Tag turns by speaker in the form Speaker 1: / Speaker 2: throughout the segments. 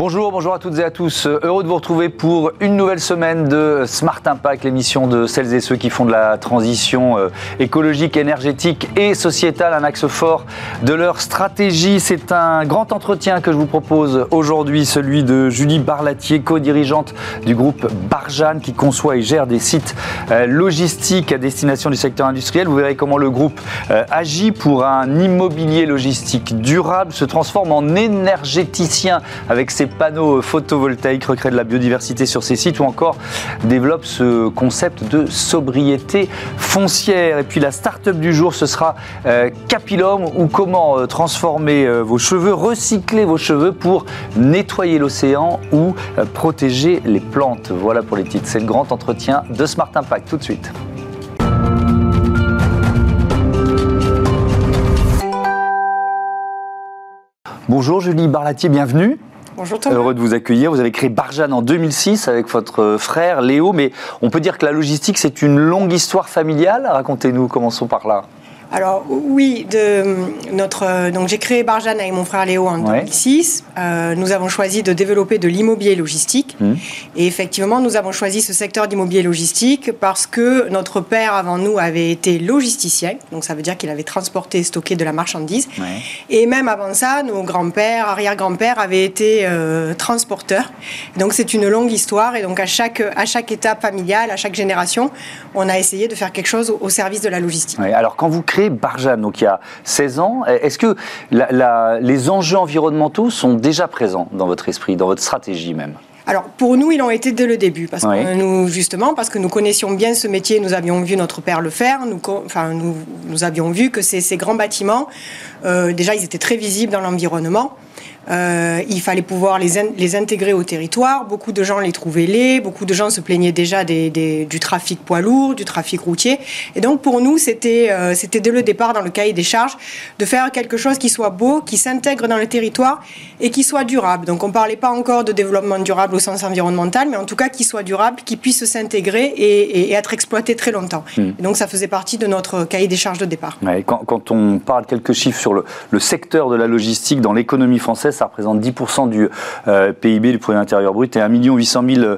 Speaker 1: Bonjour, bonjour à toutes et à tous. Heureux de vous retrouver pour une nouvelle semaine de Smart Impact, l'émission de celles et ceux qui font de la transition euh, écologique, énergétique et sociétale un axe fort de leur stratégie. C'est un grand entretien que je vous propose aujourd'hui, celui de Julie Barlatier, co-dirigeante du groupe Barjane qui conçoit et gère des sites euh, logistiques à destination du secteur industriel. Vous verrez comment le groupe euh, agit pour un immobilier logistique durable, se transforme en énergéticien avec ses panneaux photovoltaïques, recrée de la biodiversité sur ces sites ou encore développe ce concept de sobriété foncière. Et puis la start-up du jour, ce sera euh, Capilum ou comment euh, transformer euh, vos cheveux, recycler vos cheveux pour nettoyer l'océan ou protéger les plantes. Voilà pour les titres. C'est le grand entretien de Smart Impact tout de suite. Bonjour Julie Barlatier, bienvenue.
Speaker 2: Bonjour.
Speaker 1: Heureux de vous accueillir. Vous avez créé Barjane en 2006 avec votre frère Léo, mais on peut dire que la logistique, c'est une longue histoire familiale. Racontez-nous, commençons par là.
Speaker 2: Alors oui, de notre donc j'ai créé Barjane avec mon frère Léo en 2006. Euh, nous avons choisi de développer de l'immobilier logistique mmh. et effectivement nous avons choisi ce secteur d'immobilier logistique parce que notre père avant nous avait été logisticien, donc ça veut dire qu'il avait transporté et stocké de la marchandise. Et même avant ça, nos grands-pères, arrière-grands-pères avaient été euh, transporteurs. Donc c'est une longue histoire et donc à chaque à chaque étape familiale, à chaque génération, on a essayé de faire quelque chose au, service de la logistique.
Speaker 1: alors quand vous créez Barjane, donc il y a 16 ans. Est-ce que les enjeux environnementaux sont déjà présents dans votre esprit, dans votre stratégie même?
Speaker 2: Alors pour nous, ils ont été dès le début, parce que nous justement, parce que nous connaissions bien ce métier, nous avions vu notre père le faire, nous, enfin nous, nous avions vu que ces, ces grands bâtiments, euh, déjà ils étaient très visibles dans l'environnement. Euh, il fallait pouvoir les, les, intégrer au territoire. Beaucoup de gens les trouvaient laids, beaucoup de gens se plaignaient déjà des, du trafic poids lourd, du trafic routier. Et donc pour nous, c'était euh, c'était dès le départ dans le cahier des charges de faire quelque chose qui soit beau, qui s'intègre dans le territoire et qui soit durable. Donc on ne parlait pas encore de développement durable au sens environnemental, mais en tout cas qui soit durable, qui puisse s'intégrer et, être exploité très longtemps. Hmm. donc ça faisait partie de notre cahier des charges de départ.
Speaker 1: quand, quand, on parle quelques chiffres sur le, le secteur de la logistique dans l'économie française, ça représente 10% du euh, PIB, du produit intérieur brut, et 1 800 000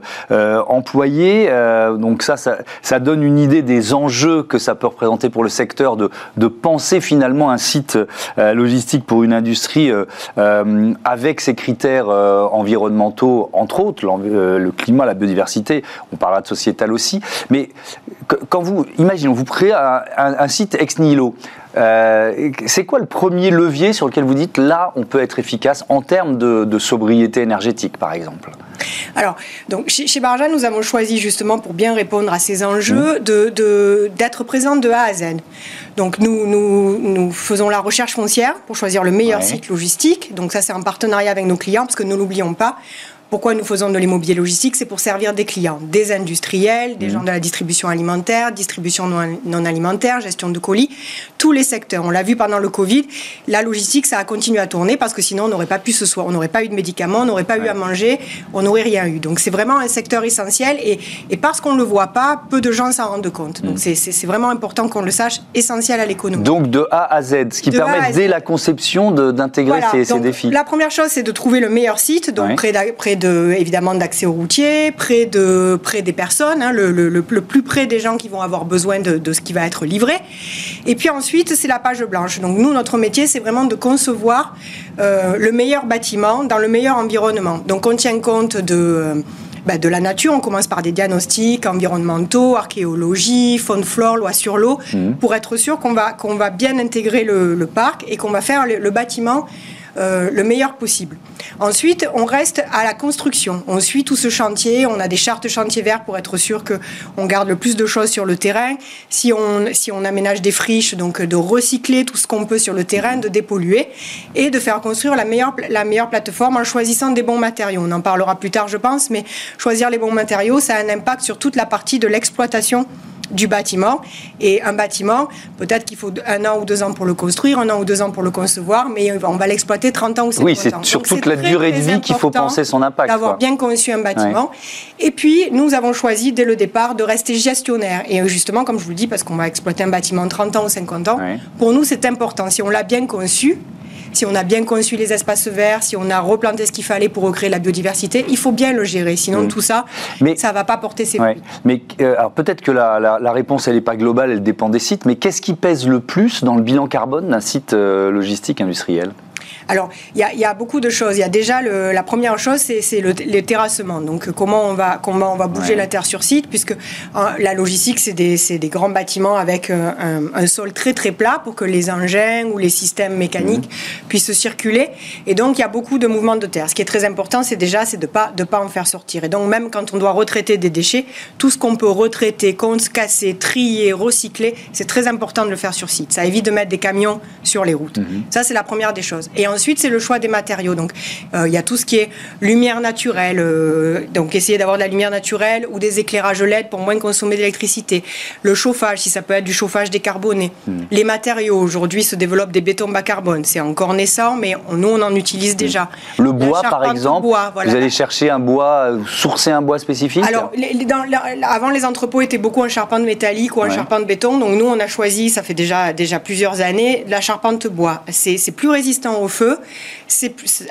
Speaker 1: employés. Euh, donc ça, ça, donne une idée des enjeux que ça peut représenter pour le secteur de, de penser finalement un site euh, logistique pour une industrie avec ces critères environnementaux, entre autres, le climat, la biodiversité, on parlera de sociétal aussi. Mais quand vous, imaginons, vous créez un site ex nihilo, euh, c'est quoi le premier levier sur lequel vous dites là, on peut être efficace en termes de, sobriété énergétique, par exemple?
Speaker 2: Alors, donc chez, chez Barja, nous avons choisi justement pour bien répondre à ces enjeux mmh. de, d'être présente de A à Z. Donc nous, nous, nous, faisons la recherche foncière pour choisir le meilleur site logistique. Donc ça, c'est en partenariat avec nos clients, parce que ne l'oublions pas, pourquoi nous faisons de l'immobilier logistique? C'est pour servir des clients, des industriels, des mmh. gens de la distribution alimentaire, distribution non, alimentaire, gestion de colis, tous les secteurs. On l'a vu pendant le Covid, la logistique, ça a continué à tourner parce que sinon on n'aurait pas pu se soir, on n'aurait pas eu de médicaments, on n'aurait pas eu à manger, on n'aurait rien eu. Donc c'est vraiment un secteur essentiel et, et parce qu'on ne le voit pas, peu de gens s'en rendent compte. Donc mmh. c'est vraiment important qu'on le sache, essentiel à l'économie.
Speaker 1: Donc de A à Z, ce qui permet dès la conception d'intégrer ces, ces, défis.
Speaker 2: La première chose, c'est de trouver le meilleur site, donc près, près évidemment d'accès au routier, près, de, près des personnes, hein, le, le, plus près des gens qui vont avoir besoin de, de ce qui va être livré. Et puis ensuite, c'est la page blanche. Donc nous, notre métier, c'est vraiment de concevoir euh, le meilleur bâtiment dans le meilleur environnement. Donc on tient compte de... Euh, bah, de la nature. On commence par des diagnostics environnementaux, archéologie, faune flore, loi sur l'eau, mmh. pour être sûr qu'on va, qu'on va bien intégrer le, le parc et qu'on va faire le, le bâtiment euh, le meilleur possible. Ensuite, on reste à la construction. On suit tout ce chantier. On a des chartes chantier vert pour être sûr qu'on garde le plus de choses sur le terrain. Si on, si on aménage des friches, donc de recycler tout ce qu'on peut sur le terrain, de dépolluer et de faire construire la meilleure, la meilleure plateforme en choisissant des bons matériaux. On en parlera plus tard, je pense, mais choisir les bons matériaux, ça a un impact sur toute la partie de l'exploitation du bâtiment. Et un bâtiment, peut-être qu'il faut un an ou deux ans pour le construire, un an ou deux ans pour le concevoir, mais on va l'exploiter 30 ans ou 50
Speaker 1: ans. Oui, c'est sur toute la durée de vie qu'il faut penser son impact.
Speaker 2: D'avoir bien conçu un bâtiment. Et puis, nous avons choisi dès le départ de rester gestionnaire. Et justement, comme je vous le dis, parce qu'on va exploiter un bâtiment 30 ans ou 50 ans, pour nous, c'est important. Si on l'a bien conçu, si on a bien conçu les espaces verts, si on a replanté ce qu'il fallait pour recréer la biodiversité, il faut bien le gérer. Sinon, mm. tout ça, mais, ça ne va pas porter ses fruits.
Speaker 1: Mais euh, alors peut-être que la, réponse, elle n'est pas globale, elle dépend des sites, mais qu'est-ce qui pèse le plus dans le bilan carbone d'un site euh, logistique industriel?
Speaker 2: Alors, il y, a beaucoup de choses. Il y a déjà la première chose, c'est le, terrassement. Donc, comment on va, comment on va bouger la terre sur site, puisque hein, la logistique, c'est des, des, grands bâtiments avec un, un, sol très très plat pour que les engins ou les systèmes mécaniques mmh. puissent circuler. Et donc, il y a beaucoup de mouvements de terre. Ce qui est très important, c'est déjà c'est de pas de pas en faire sortir. Et donc, même quand on doit retraiter des déchets, tout ce qu'on peut retraiter, casser, trier, recycler, c'est très important de le faire sur site. Ça évite de mettre des camions sur les routes. Mmh. Ça, c'est la première des choses. Et ensuite, c'est le choix des matériaux. Donc, euh, il y a tout ce qui est lumière naturelle. Euh, donc, essayer d'avoir de la lumière naturelle ou des éclairages LED pour moins consommer d'électricité. Le chauffage, si ça peut être du chauffage décarboné. Hmm. Les matériaux, aujourd'hui, se développent des bétons bas carbone. C'est encore naissant, mais nous, on en utilise déjà.
Speaker 1: Hmm. Le bois, par exemple, vous allez chercher un bois, sourcer un bois spécifique
Speaker 2: Alors, avant, les entrepôts étaient beaucoup en charpente métallique ou en charpente béton. Donc, nous, on a choisi, ça fait déjà, déjà plusieurs années, la charpente bois. C'est plus résistant au feu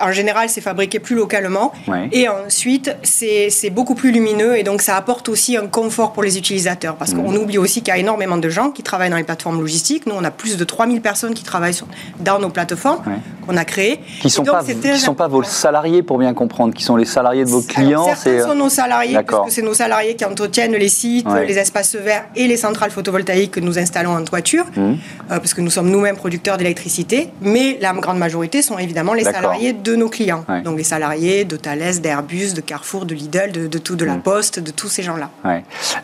Speaker 2: en général, c'est fabriqué plus localement. Et ensuite, c'est beaucoup plus lumineux et donc ça apporte aussi un confort pour les utilisateurs. Parce qu'on mm. oublie aussi qu'il y a énormément de gens qui travaillent dans les plateformes logistiques. Nous, on a plus de 3000 personnes qui travaillent dans nos plateformes qu'on a créées.
Speaker 1: Qui ne sont, pas, sont pas vos salariés, pour bien comprendre, qui sont les salariés de vos clients.
Speaker 2: Alors, certains sont nos salariés, parce que c'est nos salariés qui entretiennent les sites, les espaces verts et les centrales photovoltaïques que nous installons en toiture, mm. euh, parce que nous sommes nous-mêmes producteurs d'électricité. Mais la grande majorité sont évidemment les salariés de nos clients. Donc les salariés de Thales, d'Airbus, de Carrefour, de Lidl, de, tout, de la mm. Poste, de tous ces gens-là.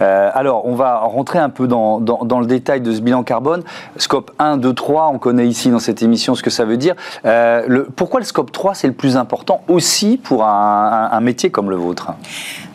Speaker 1: Euh, alors, on va rentrer un peu dans, dans, le détail de ce bilan carbone. Scope 1, 2, 3, on connaît ici dans cette émission ce que ça veut dire. Euh, le, pourquoi le scope 3, c'est le plus important aussi pour un, un, métier comme le vôtre?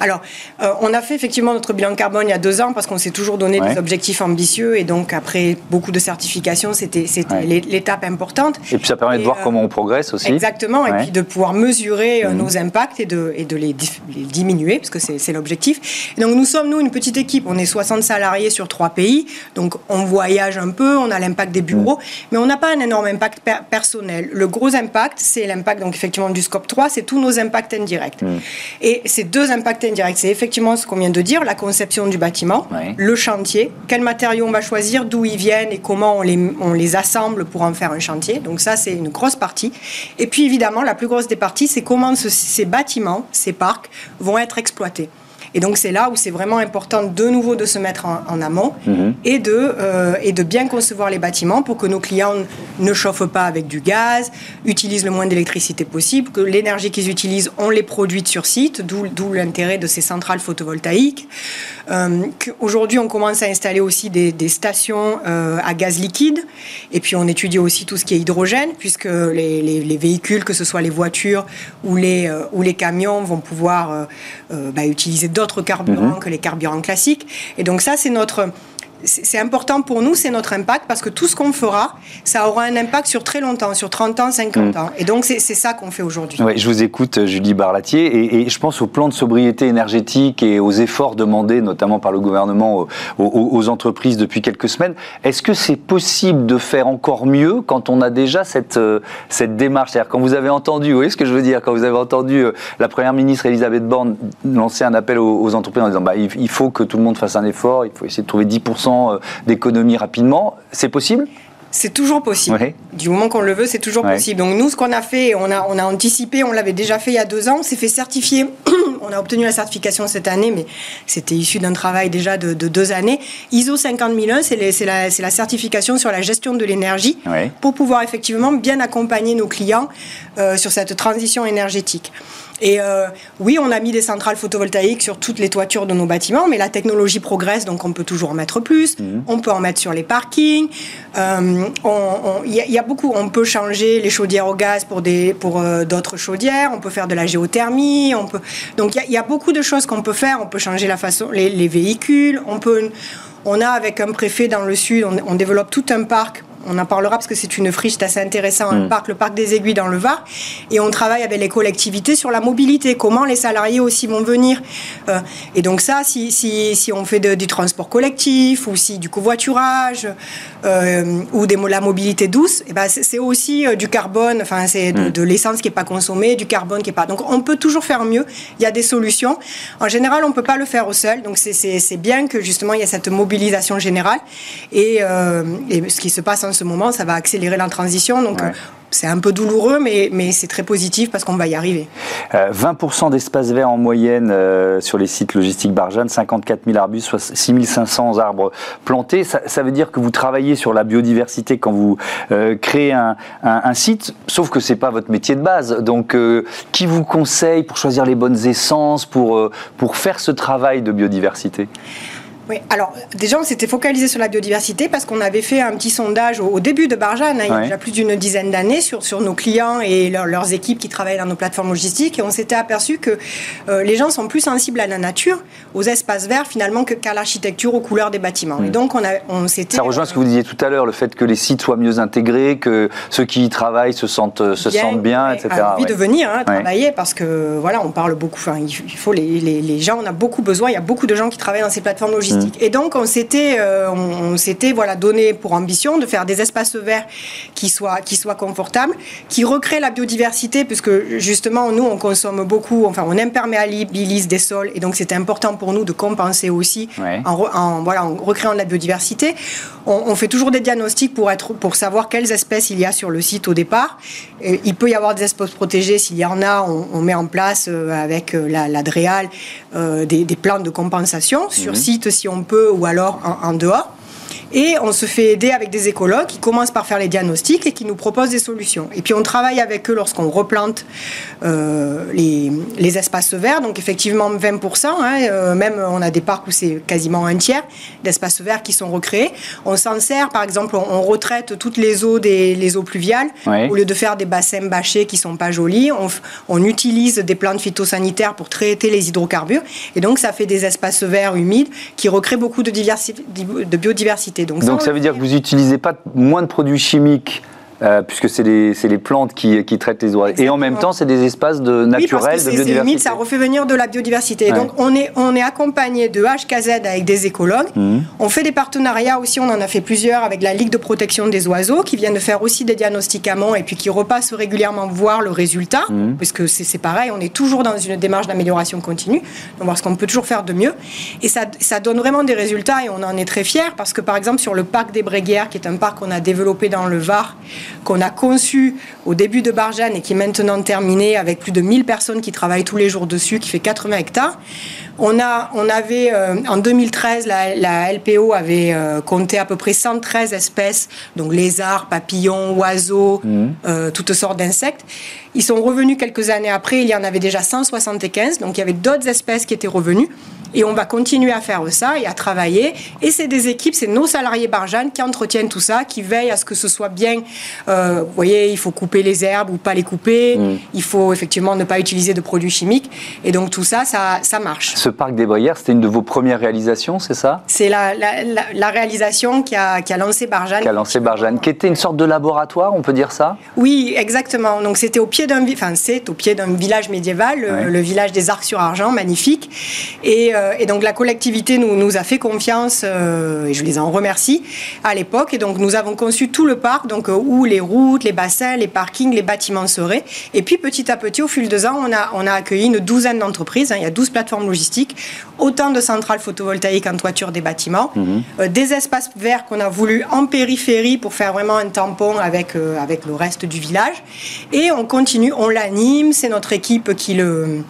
Speaker 2: Alors, euh, on a fait effectivement notre bilan carbone il y a deux ans parce qu'on s'est toujours donné des objectifs ambitieux et donc après beaucoup de certifications, c'était l'étape importante.
Speaker 1: Et puis ça permet de voir comment on progresse aussi.
Speaker 2: Exactement, et puis de pouvoir mesurer euh, mhm. nos impacts et de, et de les, diminuer, parce que c'est l'objectif. Donc nous sommes, nous, une petite équipe, on est 60 salariés sur trois pays, donc on voyage un peu, on a l'impact des bureaux, mhm. mais on n'a pas un énorme impact personnel. Le gros impact, c'est l'impact, donc effectivement, du scope 3, c'est tous nos impacts indirects. Mhm. Et ces deux impacts indirects, c'est effectivement ce qu'on vient de dire, la conception du bâtiment, le chantier, quels matériaux on va choisir, d'où ils viennent et comment on les, on les assemble pour en faire un chantier. Donc ça, c'est une grosse partie. Et puis évidemment, la plus grosse des parties, c'est comment ces bâtiments, ces parcs vont être exploités. Et donc c'est là où c'est vraiment important de nouveau de se mettre en, amont mhm. et, de, euh, et de bien concevoir les bâtiments pour que nos clients ne chauffent pas avec du gaz, utilisent le moins d'électricité possible, que l'énergie qu'ils utilisent, on les produit sur site, d'où l'intérêt de ces centrales photovoltaïques. Euh, Aujourd'hui, on commence à installer aussi des, stations euh, à gaz liquide et puis on étudie aussi tout ce qui est hydrogène puisque les, véhicules, que ce soit les voitures ou les, euh, ou les camions, vont pouvoir bah, utiliser d'autres d'autres carburants mhm. que les carburants classiques. Et donc ça, c'est notre c'est important pour nous, c'est notre impact, parce que tout ce qu'on fera, ça aura un impact sur très longtemps, sur 30 ans, 50 mm. ans. Et donc, c'est ça qu'on fait aujourd'hui.
Speaker 1: Ouais, je vous écoute, Julie Barlatier, et, je pense au plan de sobriété énergétique et aux efforts demandés, notamment par le gouvernement, aux, entreprises depuis quelques semaines. Est-ce que c'est possible de faire encore mieux quand on a déjà cette, euh, cette démarche? C'est-à-dire, quand vous avez entendu, vous voyez ce que je veux dire, quand vous avez entendu euh, la Première ministre Elisabeth Borne lancer un appel aux, entreprises en disant bah, il faut que tout le monde fasse un effort, il faut essayer de trouver 10% euh, d'économie rapidement. C'est possible?
Speaker 2: C'est toujours possible. Du moment qu'on le veut, c'est toujours possible. Donc nous, ce qu'on a fait, on a, on a anticipé, on l'avait déjà fait il y a deux ans, on s'est fait certifier. on a obtenu la certification cette année, mais c'était issu d'un travail déjà de, deux années. ISO 50001, c'est la, la, certification sur la gestion de l'énergie pour pouvoir effectivement bien accompagner nos clients euh, sur cette transition énergétique. Et euh, oui, on a mis des centrales photovoltaïques sur toutes les toitures de nos bâtiments, mais la technologie progresse, donc on peut toujours en mettre plus. Mhm. On peut en mettre sur les parkings. Euh, il y, a beaucoup. On peut changer les chaudières au gaz pour des pour euh, d'autres chaudières. On peut faire de la géothermie. On peut. Donc il y, a beaucoup de choses qu'on peut faire. On peut changer la façon les, véhicules. On peut. On a avec un préfet dans le sud, on, on développe tout un parc On en parlera parce que c'est une friche assez intéressante, un mm. parc, le parc des Aiguilles dans le Var. Et on travaille avec les collectivités sur la mobilité, comment les salariés aussi vont venir. Euh, et donc ça, si, si, si on fait du transport collectif ou si du covoiturage euh, ou des, la mobilité douce, eh ben c'est aussi du carbone, enfin c'est de, mm. de l'essence qui n'est pas consommée, du carbone qui n'est pas. Donc on peut toujours faire mieux. Il y a des solutions. En général, on ne peut pas le faire au seul. Donc c'est bien que justement il y a cette mobilisation générale. Et, euh, et, ce qui se passe en ce moment, ça va accélérer la transition. Donc c'est un peu douloureux, mais, mais c'est très positif parce qu'on va y arriver.
Speaker 1: 20% euh, d'espace vert en moyenne euh, sur les sites logistiques Barjane, 54 000 arbustes, 6 500 arbres plantés. Ça, veut dire que vous travaillez sur la biodiversité quand vous euh, créez un, un, site, sauf que c'est pas votre métier de base. Donc, qui vous conseille pour choisir les bonnes essences, pour, pour faire ce travail de biodiversité?
Speaker 2: Oui, alors déjà on s'était focalisé sur la biodiversité parce qu'on avait fait un petit sondage au, début de Barjane, hein, il y a déjà plus d'une dizaine d'années, sur, sur nos clients et leurs équipes qui travaillent dans nos plateformes logistiques et on s'était aperçu que euh, les gens sont plus sensibles à la nature, aux espaces verts finalement qu'à l'architecture, aux couleurs des bâtiments. Et hmm. donc on, a, on s'était...
Speaker 1: Ça rejoint ce que vous disiez tout à l'heure, le fait que les sites soient mieux intégrés, que ceux qui y travaillent se sentent, euh, se bien, sentent bien, etc.
Speaker 2: envie de venir hein, travailler parce que voilà, on parle beaucoup, enfin, il faut les, les, les gens, on a beaucoup besoin, il y a beaucoup de gens qui travaillent dans ces plateformes logistiques. Et donc, on s'était, euh, on, s'était voilà, donné pour ambition de faire des espaces verts qui soient, qui soient confortables, qui recréent la biodiversité, puisque justement, nous, on consomme beaucoup, enfin, on imperméabilise des sols, et donc c'était important pour nous de compenser aussi en, voilà, en recréant de la biodiversité. On, fait toujours des diagnostics pour, être, pour savoir quelles espèces il y a sur le site au départ. il peut y avoir des espèces protégées, s'il y en a, on, met en place euh, avec euh, la, la DREAL des, des, plans de compensation sur mhm. site si on peut ou alors en dehors. Et on se fait aider avec des écologues qui commencent par faire les diagnostics et qui nous proposent des solutions. Et puis on travaille avec eux lorsqu'on replante euh, les, les, espaces verts. Donc effectivement 20%, hein, euh, même on a des parcs où c'est quasiment un tiers d'espaces verts qui sont recréés. On s'en sert, par exemple, on, retraite toutes les eaux des les eaux pluviales au lieu de faire des bassins bâchés qui sont pas jolis. On, on utilise des plantes phytosanitaires pour traiter les hydrocarbures. Et donc ça fait des espaces verts humides qui recréent beaucoup de, de biodiversité.
Speaker 1: Donc, ça, veut dire que vous n'utilisez pas moins de produits chimiques euh, puisque c'est les, les, plantes qui, qui, traitent les oiseaux. Et en même temps, c'est des espaces de naturels,
Speaker 2: de biodiversité. Humide, ça refait venir de la biodiversité. Donc, on est, on est accompagné de HKZ avec des écologues. Mhm. On fait des partenariats aussi, on en a fait plusieurs avec la Ligue de protection des oiseaux, qui viennent de faire aussi des diagnostics et puis qui repassent régulièrement voir le résultat, mmh. puisque c'est pareil, on est toujours dans une démarche d'amélioration continue, donc voir ce qu'on peut toujours faire de mieux. Et ça, ça donne vraiment des résultats et on en est très fiers, parce que par exemple, sur le parc des Bréguières, qui est un parc qu'on a développé dans le Var, qu'on a conçu au début de Barjane et qui est maintenant terminé avec plus de 1000 personnes qui travaillent tous les jours dessus, qui fait 80 hectares. On, a, on avait, euh, en 2013, la, LPO avait euh, compté à peu près 113 espèces, donc lézards, papillons, oiseaux, mmh. euh, toutes sortes d'insectes. Ils sont revenus quelques années après, il y en avait déjà 175, donc il y avait d'autres espèces qui étaient revenues. Et on va continuer à faire ça et à travailler. Et c'est des équipes, c'est nos salariés Barjane qui entretiennent tout ça, qui veillent à ce que ce soit bien. Euh, vous voyez, il faut couper les herbes ou pas les couper. Mm. Il faut effectivement ne pas utiliser de produits chimiques. Et donc tout ça, ça, ça marche.
Speaker 1: Ce parc des Brières, c'était une de vos premières réalisations, c'est ça?
Speaker 2: C'est la, la, réalisation qui a, qui a lancé Barjane.
Speaker 1: Qui a lancé Barjane, qui était une sorte de laboratoire, on peut dire ça?
Speaker 2: Oui, exactement. Donc c'était au pied d'un, enfin c'est au pied d'un village médiéval, le, village des Arcs sur Argent, magnifique. Et euh, et donc la collectivité nous, nous a fait confiance euh, et je les en remercie à l'époque. Et donc nous avons conçu tout le parc, donc euh, où les routes, les bassins, les parkings, les bâtiments seraient. Et puis petit à petit, au fil des ans, on a, on a accueilli une douzaine d'entreprises. Hein. il y a 12 plateformes logistiques, autant de centrales photovoltaïques en toiture des bâtiments, mhm. des espaces verts qu'on a voulu en périphérie pour faire vraiment un tampon avec, avec le reste du village. Et on continue, on l'anime, c'est notre équipe qui le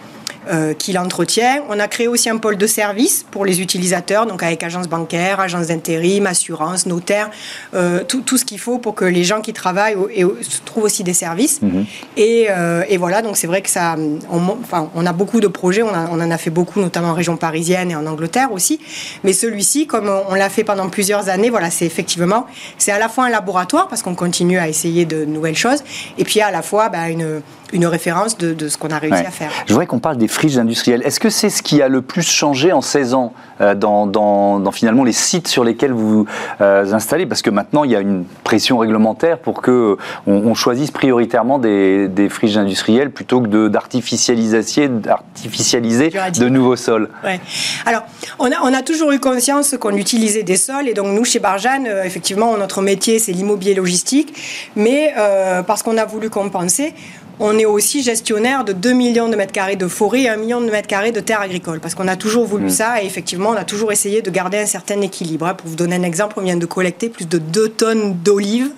Speaker 2: euh, qui l'entretient. On a créé aussi un pôle de service pour les utilisateurs, donc avec agence bancaire, agence d'intérim, assurance, notaire, euh, tout, tout, ce qu'il faut pour que les gens qui travaillent et, trouvent aussi des services. Mhm. Et, euh, et, voilà, donc c'est vrai que ça, on, enfin, on a beaucoup de projets, on, on, en a fait beaucoup, notamment en région parisienne et en Angleterre aussi. Mais celui-ci, comme on l'a fait pendant plusieurs années, voilà, c'est effectivement, c'est à la fois un laboratoire parce qu'on continue à essayer de nouvelles choses, et puis à la fois bah, une une référence de, de ce qu'on a réussi à faire.
Speaker 1: Je voudrais qu'on parle des friches industrielles. Est-ce que c'est ce qui a le plus changé en 16 ans euh, dans, finalement les sites sur lesquels vous euh, installez? Parce que maintenant, il y a une pression réglementaire pour que on, choisisse prioritairement des, friches industrielles plutôt que d'artificialiser de nouveaux sols.
Speaker 2: Ouais. Alors, on a, on a toujours eu conscience qu'on utilisait des sols et donc nous, chez Barjane, effectivement, notre métier, c'est l'immobilier logistique, mais parce qu'on a voulu compenser, on est aussi gestionnaire de 2 millions de mètres carrés de forêt et 1 million de mètres carrés de terres agricoles. Parce qu'on a toujours voulu mm. ça et effectivement, on a toujours essayé de garder un certain équilibre. Pour vous donner un exemple, on vient de collecter plus de 2 tonnes d'olives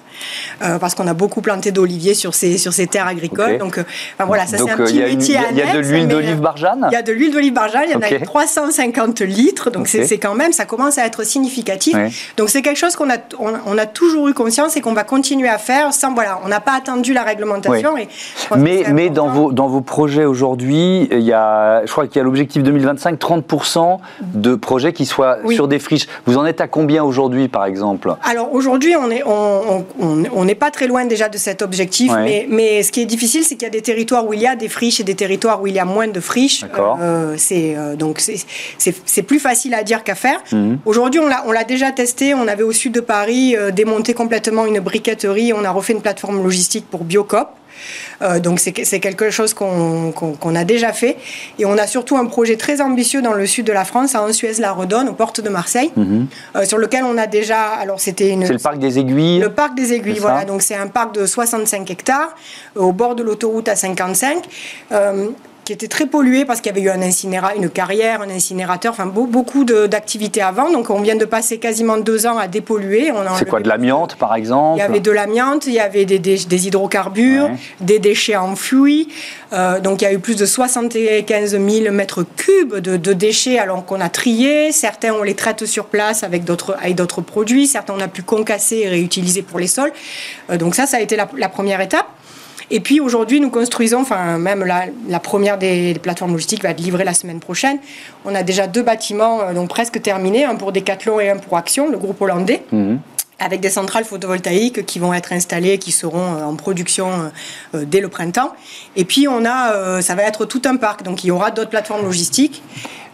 Speaker 2: euh, parce qu'on a beaucoup planté d'oliviers sur ces, sur ces terres agricoles. Donc, euh, voilà, ça c'est un euh, petit métier
Speaker 1: Il y, a de l'huile d'olive barjane
Speaker 2: Il y a de l'huile d'olive barjane, il y en a 350 litres, donc c'est quand même, ça commence à être significatif. Donc c'est quelque chose qu'on a, on, a toujours eu conscience et qu'on va continuer à faire sans, voilà, on n'a pas attendu la réglementation. Et
Speaker 1: mais mais dans, vos, dans vos projets aujourd'hui, il y a, je crois qu'il y a l'objectif 2025, 30% de projets qui soient sur des friches. Vous en êtes à combien aujourd'hui, par exemple?
Speaker 2: Alors aujourd'hui, on est, on, on n'est pas très loin déjà de cet objectif, mais, ce qui est difficile, c'est qu'il y a des territoires où il y a des friches et des territoires où il y a moins de friches. Euh, c'est euh, donc c'est plus facile à dire qu'à faire. Mhm. Aujourd'hui, on l'a déjà testé. On avait au sud de Paris euh, démonté complètement une briqueterie. On a refait une plateforme logistique pour Biocop. Euh, donc c'est quelque chose qu'on a déjà fait. Et on a surtout un projet très ambitieux dans le sud de la France, à Ansuez-la-Redonne, aux portes de Marseille, mhm. euh, sur lequel on a déjà. Alors c'était une.
Speaker 1: C'est le parc des Aiguilles.
Speaker 2: Le parc des Aiguilles, voilà. Donc c'est un parc de 65 hectares au bord de l'autoroute à 55 qui était très pollué parce qu'il y avait eu un incinéra, une carrière, un incinérateur, enfin beaucoup d'activités avant. Donc on vient de passer quasiment deux ans à dépolluer.
Speaker 1: C'est quoi de l'amiante par exemple
Speaker 2: Il y avait de l'amiante, il y avait des, des, hydrocarbures, des déchets enfouis. Euh, donc il y a eu plus de 75 000 mètres cubes de, déchets alors qu'on a trié. Certains on les traite sur place avec d'autres avec d'autres produits. Certains on a pu concasser et réutiliser pour les sols. Euh, donc ça ça a été la première étape. Et puis aujourd'hui, nous construisons, enfin même la, première des, plateformes logistiques va être livrée la semaine prochaine. On a déjà deux bâtiments euh, donc presque terminés, un pour Decathlon et un pour Action, le groupe hollandais. Mhm. avec des centrales photovoltaïques qui vont être installées, qui seront euh, en production euh, dès le printemps. Et puis on a, ça va être tout un parc, donc il y aura d'autres plateformes logistiques.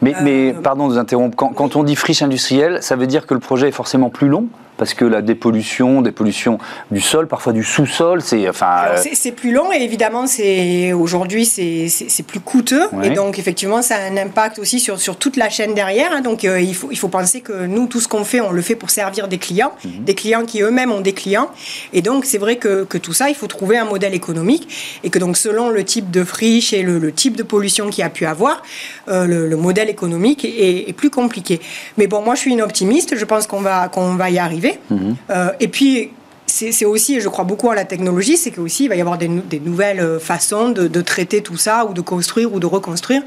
Speaker 1: Mais, mais pardon de vous interrompre, quand, quand on dit friche industrielle, ça veut dire que le projet est forcément plus long? Parce que la dépollution, dépollution du sol, parfois du sous-sol, c'est enfin.
Speaker 2: Euh, c'est plus long et évidemment c'est aujourd'hui c'est plus coûteux et donc effectivement ça a un impact aussi sur, sur toute la chaîne derrière. Hein. donc euh, il faut il faut penser que nous tout ce qu'on fait on le fait pour servir des clients, mhm. des clients qui eux-mêmes ont des clients et donc c'est vrai que, que, tout ça il faut trouver un modèle économique et que donc selon le type de friche et le, type de pollution qu'il a pu avoir, euh, le, modèle économique est, est, plus compliqué. Mais bon moi je suis une optimiste, je pense qu'on va qu'on va y arriver. Mhm. Euh, et puis, c'est aussi, et je crois beaucoup à la technologie, c'est qu'aussi il va y avoir des, nouvelles euh, façons de, traiter tout ça, ou de construire, ou de reconstruire.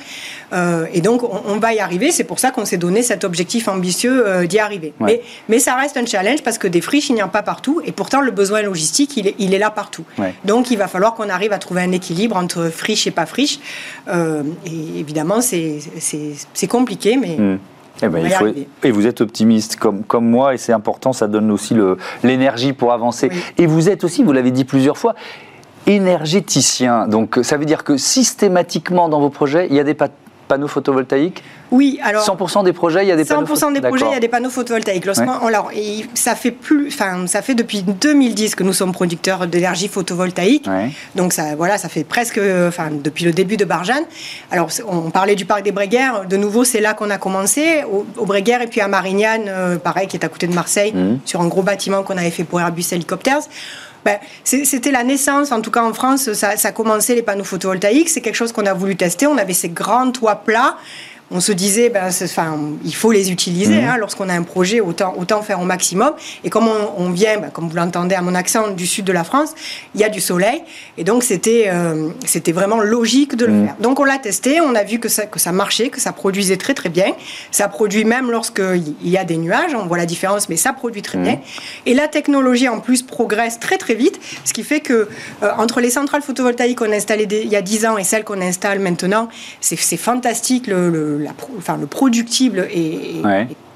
Speaker 2: Euh, et donc, on, va y arriver. C'est pour ça qu'on s'est donné cet objectif ambitieux d'y arriver. Mais, mais ça reste un challenge parce que des friches, il n'y en a pas partout. Et pourtant, le besoin logistique, il est, il est là partout. Donc, il va falloir qu'on arrive à trouver un équilibre entre friche et pas friche. et évidemment, c'est compliqué, mais. Mm.
Speaker 1: Eh ben, et vous êtes optimiste comme, comme moi, et c'est important, ça donne aussi l'énergie pour avancer. Et vous êtes aussi, vous l'avez dit plusieurs fois, énergéticien. Donc ça veut dire que systématiquement dans vos projets, il y a des panneaux photovoltaïques
Speaker 2: oui, alors
Speaker 1: 100% des projets, il y a des panneaux
Speaker 2: 100% des projets, il y a des panneaux photovoltaïques. alors, ça fait plus, enfin, ça fait depuis 2010 que nous sommes producteurs d'énergie photovoltaïque. Donc ça, voilà, ça fait presque, enfin, depuis le début de Barjane. Alors, on parlait du parc des Bréguères. De nouveau, c'est là qu'on a commencé, au, au, Bréguères et puis à Marignane, euh, pareil, qui est à côté de Marseille, mmh. sur un gros bâtiment qu'on avait fait pour Airbus Helicopters. Ben, c'était la naissance, en tout cas en France, ça, ça a commencé les panneaux photovoltaïques. C'est quelque chose qu'on a voulu tester. On avait ces grands toits plats on se disait, ben, enfin, il faut les utiliser. Mhm. Hein, lorsqu'on a un projet, autant, autant faire au maximum. Et comme on, vient, ben, comme vous l'entendez à mon accent, du sud de la France, il y a du soleil. Et donc, c'était euh, c'était vraiment logique de le mhm. faire. Donc, on l'a testé, on a vu que ça, que ça marchait, que ça produisait très, très bien. Ça produit même lorsqu'il y a des nuages, on voit la différence, mais ça produit très mhm. bien. Et la technologie, en plus, progresse très, très vite, ce qui fait que euh, entre les centrales photovoltaïques qu'on a installées il y a 10 ans et celles qu'on installe maintenant, c'est fantastique le, enfin, le productible est,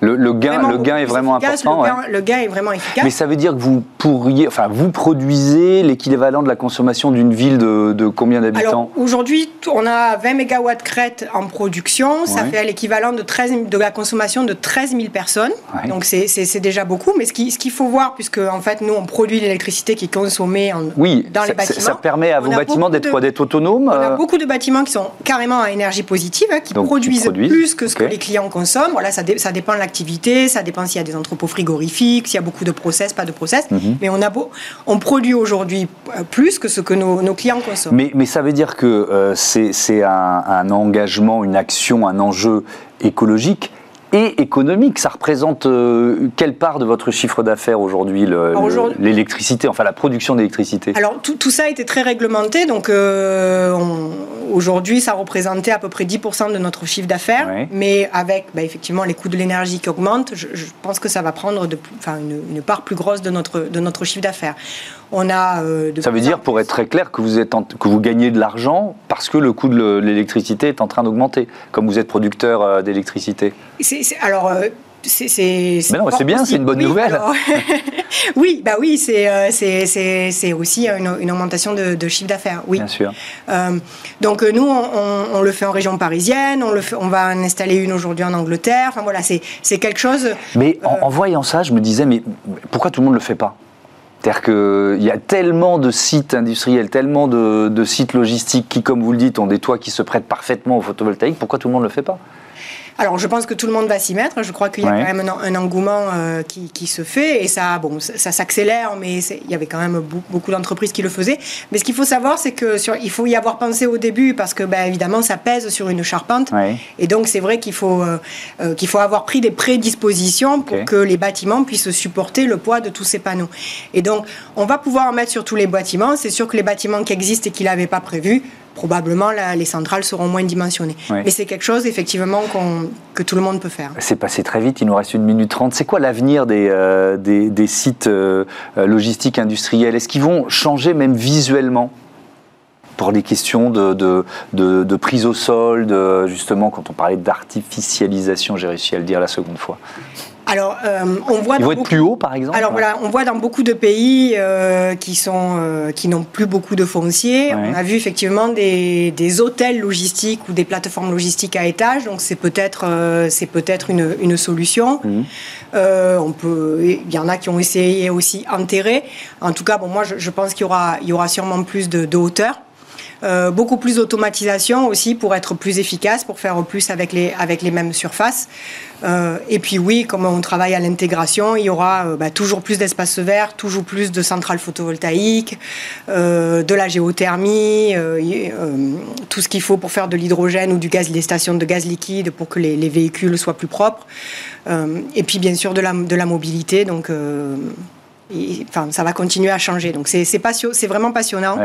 Speaker 1: Le, gain, le gain est vraiment important.
Speaker 2: Le, gain, est vraiment efficace.
Speaker 1: Mais ça veut dire que vous pourriez, enfin, vous produisez l'équivalent de la consommation d'une ville de, combien d'habitants?
Speaker 2: Aujourd'hui, on a 20 MW crête en production. Ça fait l'équivalent de, 13, de la consommation de 13 000 personnes. Donc c'est déjà beaucoup. Mais ce qu'il ce qu'il faut voir, puisque en fait, nous, on produit l'électricité qui est consommée en,
Speaker 1: oui,
Speaker 2: dans
Speaker 1: les
Speaker 2: bâtiments.
Speaker 1: Ça permet à vos bâtiments d'être autonomes
Speaker 2: On a euh? beaucoup de bâtiments qui sont carrément à énergie positive, hein, qui, produisent plus que ce que les clients consomment. Voilà, ça, ça dépend de l'activité, ça dépend s'il y a des entrepôts frigorifiques, s'il y a beaucoup de process, pas de process. Mhm. Mais on, a beau, on produit aujourd'hui euh, plus que ce que nos, clients consomment.
Speaker 1: Mais, mais, ça veut dire que euh, c'est un, un engagement, une action, un enjeu écologique et économique. Ça représente euh, quelle part de votre chiffre d'affaires aujourd'hui, l'électricité, enfin la production d'électricité?
Speaker 2: Alors tout, tout, ça été très réglementé, donc euh, aujourd'hui ça représentait à peu près 10% de notre chiffre d'affaires, mais avec bah, effectivement les coûts de l'énergie qui augmentent, je, pense que ça va prendre de, enfin, une, une, part plus grosse de notre, de notre chiffre d'affaires.
Speaker 1: On a euh, ça veut dire, pour être très clair, que vous, êtes que vous gagnez de l'argent parce que le coût de l'électricité est en train d'augmenter, comme vous êtes producteur euh, d'électricité.
Speaker 2: Alors, euh, c'est
Speaker 1: c'est bien, c'est une bonne nouvelle.
Speaker 2: oui, bah oui, c'est aussi une, augmentation de, chiffre d'affaires. Oui.
Speaker 1: Bien sûr.
Speaker 2: donc nous, on, le fait en région parisienne, on le fait, on va en installer une aujourd'hui en Angleterre. Enfin voilà, c'est quelque chose.
Speaker 1: Mais en, en, voyant ça, je me disais, mais pourquoi tout le monde ne le fait pas? C'est-à-dire qu'il y a tellement de sites industriels, tellement de, sites logistiques qui, comme vous le dites, ont des toits qui se prêtent parfaitement au photovoltaïque. Pourquoi tout le monde ne le fait pas?
Speaker 2: Alors, je pense que tout le monde va s'y mettre. Je crois qu'il y a quand même un, engouement euh, qui, se fait et ça, bon, ça, s'accélère, mais il y avait quand même beaucoup d'entreprises qui le faisaient. Mais ce qu'il faut savoir, c'est que il faut y avoir pensé au début parce que, ben, évidemment, ça pèse sur une charpente. Et donc, c'est vrai qu'il faut euh, euh, qu'il faut avoir pris des prédispositions pour que les bâtiments puissent supporter le poids de tous ces panneaux. Et donc, on va pouvoir en mettre sur tous les bâtiments. C'est sûr que les bâtiments qui existent et qui l'avaient pas prévu, probablement les centrales seront moins dimensionnées. Mais c'est quelque chose effectivement que tout le monde peut faire.
Speaker 1: C'est passé très vite, il nous reste une minute trente. C'est quoi l'avenir des, euh, des, sites euh, logistiques industriels? Est-ce qu'ils vont changer même visuellement? Pour les questions de, de, de, prise au sol, de, justement quand on parlait d'artificialisation, j'ai réussi à le dire la seconde fois
Speaker 2: alors, euh, on voit.
Speaker 1: Ils vont être plus haut, par exemple.
Speaker 2: Alors voilà, on voit dans beaucoup de pays euh, qui sont euh, qui n'ont plus beaucoup de fonciers. On a vu effectivement des, des, hôtels logistiques ou des plateformes logistiques à étage. Donc c'est peut-être c'est peut-être une, une solution. Mhm. on peut. Il y en a qui ont essayé aussi enterrer. En tout cas, bon, moi je, je pense qu'il y aura il y aura sûrement plus de, de hauteur. Euh, beaucoup plus d'automatisation aussi pour être plus efficace, pour faire plus avec les, avec les mêmes surfaces. Euh, et puis oui, comme on travaille à l'intégration, il y aura euh, bah, toujours plus d'espaces verts, toujours plus de centrales photovoltaïques, de la géothermie, tout ce qu'il faut pour faire de l'hydrogène ou du gaz, des stations de gaz liquide pour que les, les véhicules soient plus propres. et puis bien sûr de la, de la mobilité, donc enfin, ça va continuer à changer. Donc c'est c'est vraiment passionnant.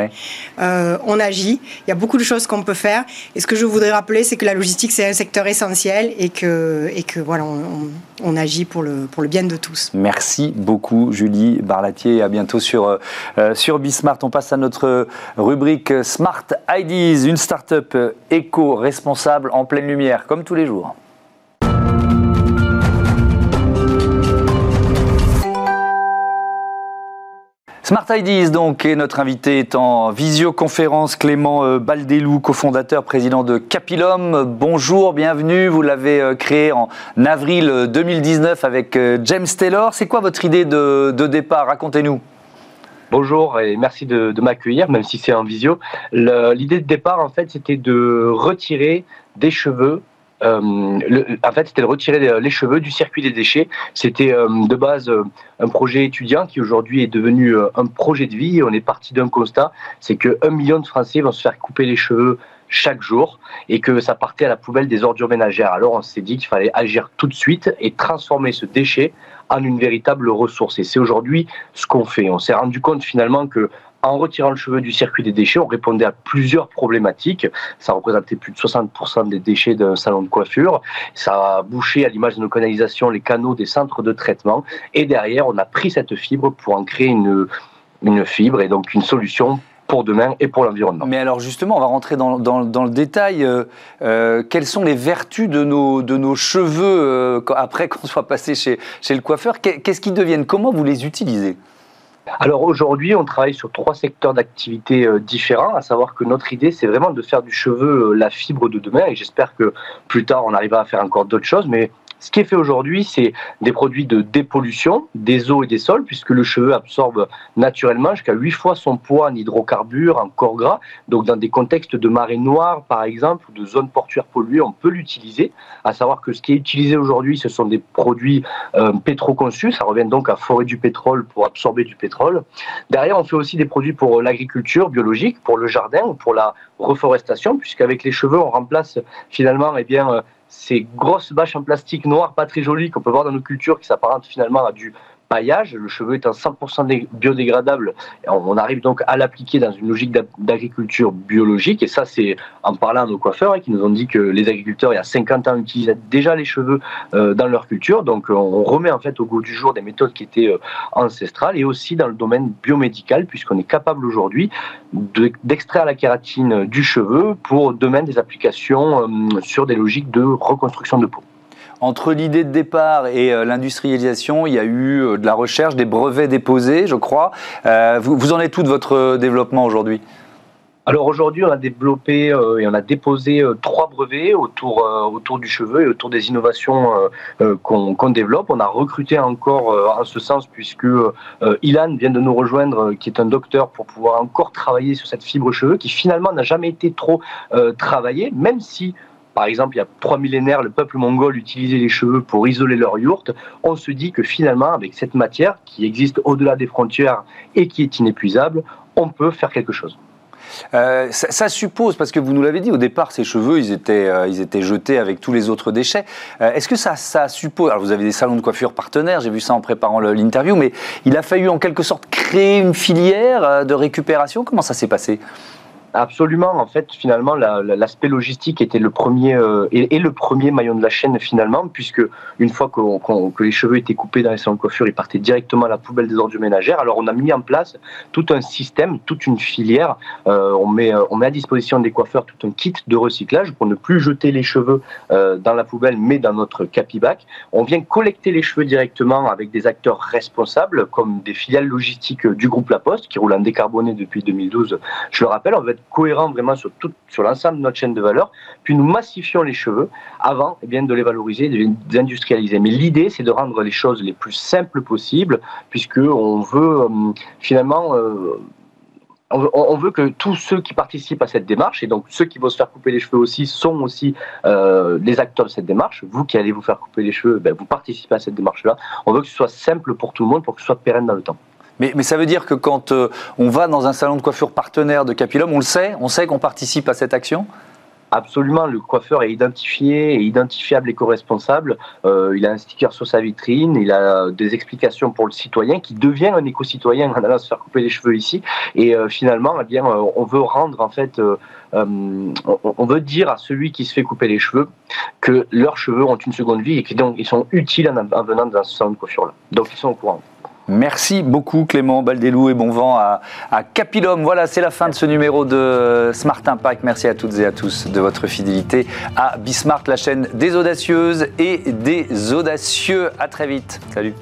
Speaker 2: Euh, on agit. Il y a beaucoup de choses qu'on peut faire. Et ce que je voudrais rappeler, c'est que la logistique c'est un secteur essentiel et que et que voilà, on, agit pour le pour le bien de tous.
Speaker 1: Merci beaucoup, Julie Barlatier. À bientôt sur euh, sur Bismart. On passe à notre rubrique Smart Ideas, une start-up éco-responsable en pleine lumière, comme tous les jours. Smart donc, et notre invité est en visioconférence, Clément euh, Baldelou, cofondateur, président de Capilum. Bonjour, bienvenue. Vous l'avez euh, créé en avril 2019 avec euh, James Taylor. C'est quoi votre idée de, départ? Racontez-nous.
Speaker 3: Bonjour et merci de m'accueillir, même si c'est en visio. L'idée de départ, en fait, c'était de retirer des cheveux euh, en fait, c'était de retirer les cheveux du circuit des déchets. C'était euh, de base euh, un projet étudiant qui aujourd'hui est devenu un projet de vie. on est parti d'un constat, c'est que un million de Français vont se faire couper les cheveux chaque jour et que ça partait à la poubelle des ordures ménagères. Alors on s'est dit qu'il fallait agir tout de suite et transformer ce déchet en une véritable ressource. Et c'est aujourd'hui ce qu'on fait. On s'est rendu compte finalement que en retirant le cheveu du circuit des déchets, on répondait à plusieurs problématiques. Ça représentait plus de 60% des déchets d'un salon de coiffure. Ça a bouché, à l'image de nos canalisations, les canaux des centres de traitement. Et derrière, on a pris cette fibre pour en créer une, une fibre et donc une solution pour demain et pour l'environnement.
Speaker 1: Mais alors justement, on va rentrer dans, le détail. Euh, euh, quelles sont les vertus de nos, de nos cheveux euh, après qu'on soit passé chez, chez le coiffeur? Qu'est-ce qu'ils deviennent? Comment vous les utilisez?
Speaker 3: Alors aujourd'hui, on travaille sur trois secteurs d'activité différents, à savoir que notre idée, c'est vraiment de faire du cheveu la fibre de demain, et j'espère que plus tard, on arrivera à faire encore d'autres choses, mais ce qui est fait aujourd'hui, c'est des produits de dépollution des eaux et des sols, puisque le cheveu absorbe naturellement jusqu'à 8 fois son poids en hydrocarbures, en corps gras. Donc, dans des contextes de marée noire, par exemple, ou de zones portuaires polluées, on peut l'utiliser. À savoir que ce qui est utilisé aujourd'hui, ce sont des produits euh, pétroconçus. Ça revient donc à forer du pétrole pour absorber du pétrole. Derrière, on fait aussi des produits pour l'agriculture biologique, pour le jardin ou pour la reforestation, puisqu'avec les cheveux, on remplace finalement, eh bien, euh, ces grosses bâches en plastique noir pas très jolies qu'on peut voir dans nos cultures qui s'apparentent finalement à du Le cheveu est un 100% biodégradable. On arrive donc à l'appliquer dans une logique d'agriculture biologique. Et ça, c'est en parlant à nos coiffeurs hein, qui nous ont dit que les agriculteurs, il y a 50 ans, utilisaient déjà les cheveux euh, dans leur culture. Donc, on remet en fait au goût du jour des méthodes qui étaient euh, ancestrales et aussi dans le domaine biomédical, puisqu'on est capable aujourd'hui d'extraire la kératine du cheveu pour demain des applications euh, sur des logiques de reconstruction de peau.
Speaker 1: Entre l'idée de départ et euh, l'industrialisation, il y a eu euh, de la recherche, des brevets déposés, je crois. Euh, vous, en êtes tout de votre développement aujourd'hui?
Speaker 3: Alors aujourd'hui, on a développé et on a déposé trois brevets autour, autour du cheveu et autour des innovations qu'on développe. On a recruté encore en ce sens puisque Ilan vient de nous rejoindre, qui est un docteur pour pouvoir encore travailler sur cette fibre cheveux qui finalement n'a jamais été trop travaillée, même si par exemple, il y a trois millénaires, le peuple mongol utilisait les cheveux pour isoler leur yourte. On se dit que finalement, avec cette matière qui existe au-delà des frontières et qui est inépuisable, on peut faire quelque chose.
Speaker 1: Euh, ça, suppose, parce que vous nous l'avez dit, au départ, ces cheveux, ils étaient, euh, ils étaient jetés avec tous les autres déchets. Euh, est-ce que ça, ça suppose, alors vous avez des salons de coiffure partenaires, j'ai vu ça en préparant l'interview, mais il a fallu en quelque sorte créer une filière de récupération. Comment ça s'est passé?
Speaker 3: Absolument. En fait, finalement, l'aspect logistique était le premier euh, et, le premier maillon de la chaîne finalement, puisque une fois que les cheveux étaient coupés dans les salons de coiffure, ils partaient directement à la poubelle des ordures ménagères. Alors, on a mis en place tout un système, toute une filière. Euh, on met on met à disposition des coiffeurs tout un kit de recyclage pour ne plus jeter les cheveux euh, dans la poubelle, mais dans notre capibac. On vient collecter les cheveux directement avec des acteurs responsables, comme des filiales logistiques du groupe La Poste, qui roule en décarboné depuis 2012. Je le rappelle, on va cohérent vraiment sur, sur l'ensemble de notre chaîne de valeur, puis nous massifions les cheveux avant eh de les valoriser, de les industrialiser. Mais l'idée, c'est de rendre les choses les plus simples possibles, puisqu'on veut euh, finalement... Euh, on veut que tous ceux qui participent à cette démarche, et donc ceux qui vont se faire couper les cheveux aussi, sont aussi euh, les acteurs de cette démarche. Vous qui allez vous faire couper les cheveux, ben, vous participez à cette démarche-là. On veut que ce soit simple pour tout le monde, pour que ce soit pérenne dans le temps.
Speaker 1: Mais, ça veut dire que quand euh, on va dans un salon de coiffure partenaire de Capilum, on le sait, on sait qu'on participe à cette action?
Speaker 3: Absolument, le coiffeur est identifié et identifiable éco-responsable. Euh, il a un sticker sur sa vitrine, il a des explications pour le citoyen qui devient un éco-citoyen en allant se faire couper les cheveux ici. Et euh, finalement, eh bien, on veut rendre en fait, on veut dire à celui qui se fait couper les cheveux que leurs cheveux ont une seconde vie et qu'ils ils sont utiles en, en venant dans ce salon de coiffure là. Donc ils sont au courant.
Speaker 1: Merci beaucoup Clément Baldelou et bon vent à, Capilum. Voilà, c'est la fin de ce numéro de Smart Impact. Merci à toutes et à tous de votre fidélité à Bismart, la chaîne des audacieuses et des audacieux. À très vite. Salut.